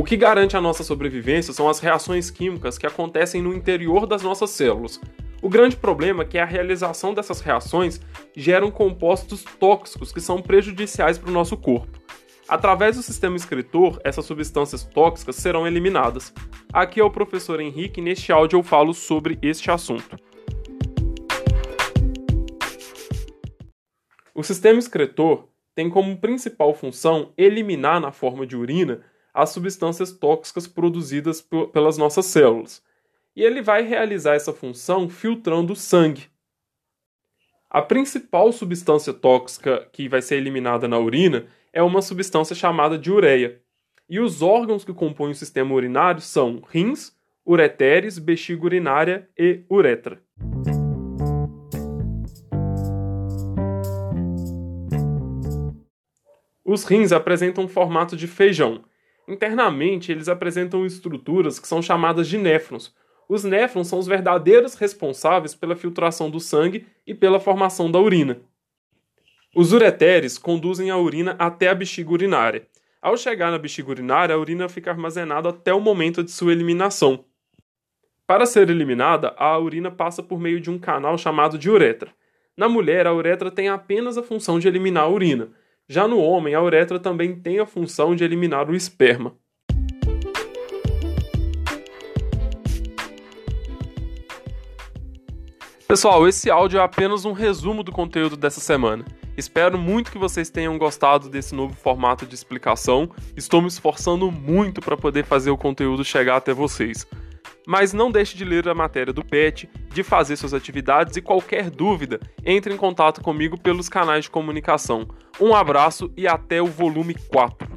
O que garante a nossa sobrevivência são as reações químicas que acontecem no interior das nossas células. O grande problema é que a realização dessas reações geram compostos tóxicos que são prejudiciais para o nosso corpo. Através do sistema excretor, essas substâncias tóxicas serão eliminadas. Aqui é o professor Henrique e neste áudio eu falo sobre este assunto. O sistema excretor tem como principal função eliminar na forma de urina as substâncias tóxicas produzidas pelas nossas células. E ele vai realizar essa função filtrando o sangue. A principal substância tóxica que vai ser eliminada na urina é uma substância chamada de ureia. E os órgãos que compõem o sistema urinário são rins, ureteres, bexiga urinária e uretra. Os rins apresentam um formato de feijão Internamente, eles apresentam estruturas que são chamadas de néfrons. Os néfrons são os verdadeiros responsáveis pela filtração do sangue e pela formação da urina. Os ureteres conduzem a urina até a bexiga urinária. Ao chegar na bexiga urinária, a urina fica armazenada até o momento de sua eliminação. Para ser eliminada, a urina passa por meio de um canal chamado de uretra. Na mulher, a uretra tem apenas a função de eliminar a urina, já no homem, a uretra também tem a função de eliminar o esperma. Pessoal, esse áudio é apenas um resumo do conteúdo dessa semana. Espero muito que vocês tenham gostado desse novo formato de explicação. Estou me esforçando muito para poder fazer o conteúdo chegar até vocês. Mas não deixe de ler a matéria do PET, de fazer suas atividades e qualquer dúvida, entre em contato comigo pelos canais de comunicação. Um abraço e até o volume 4.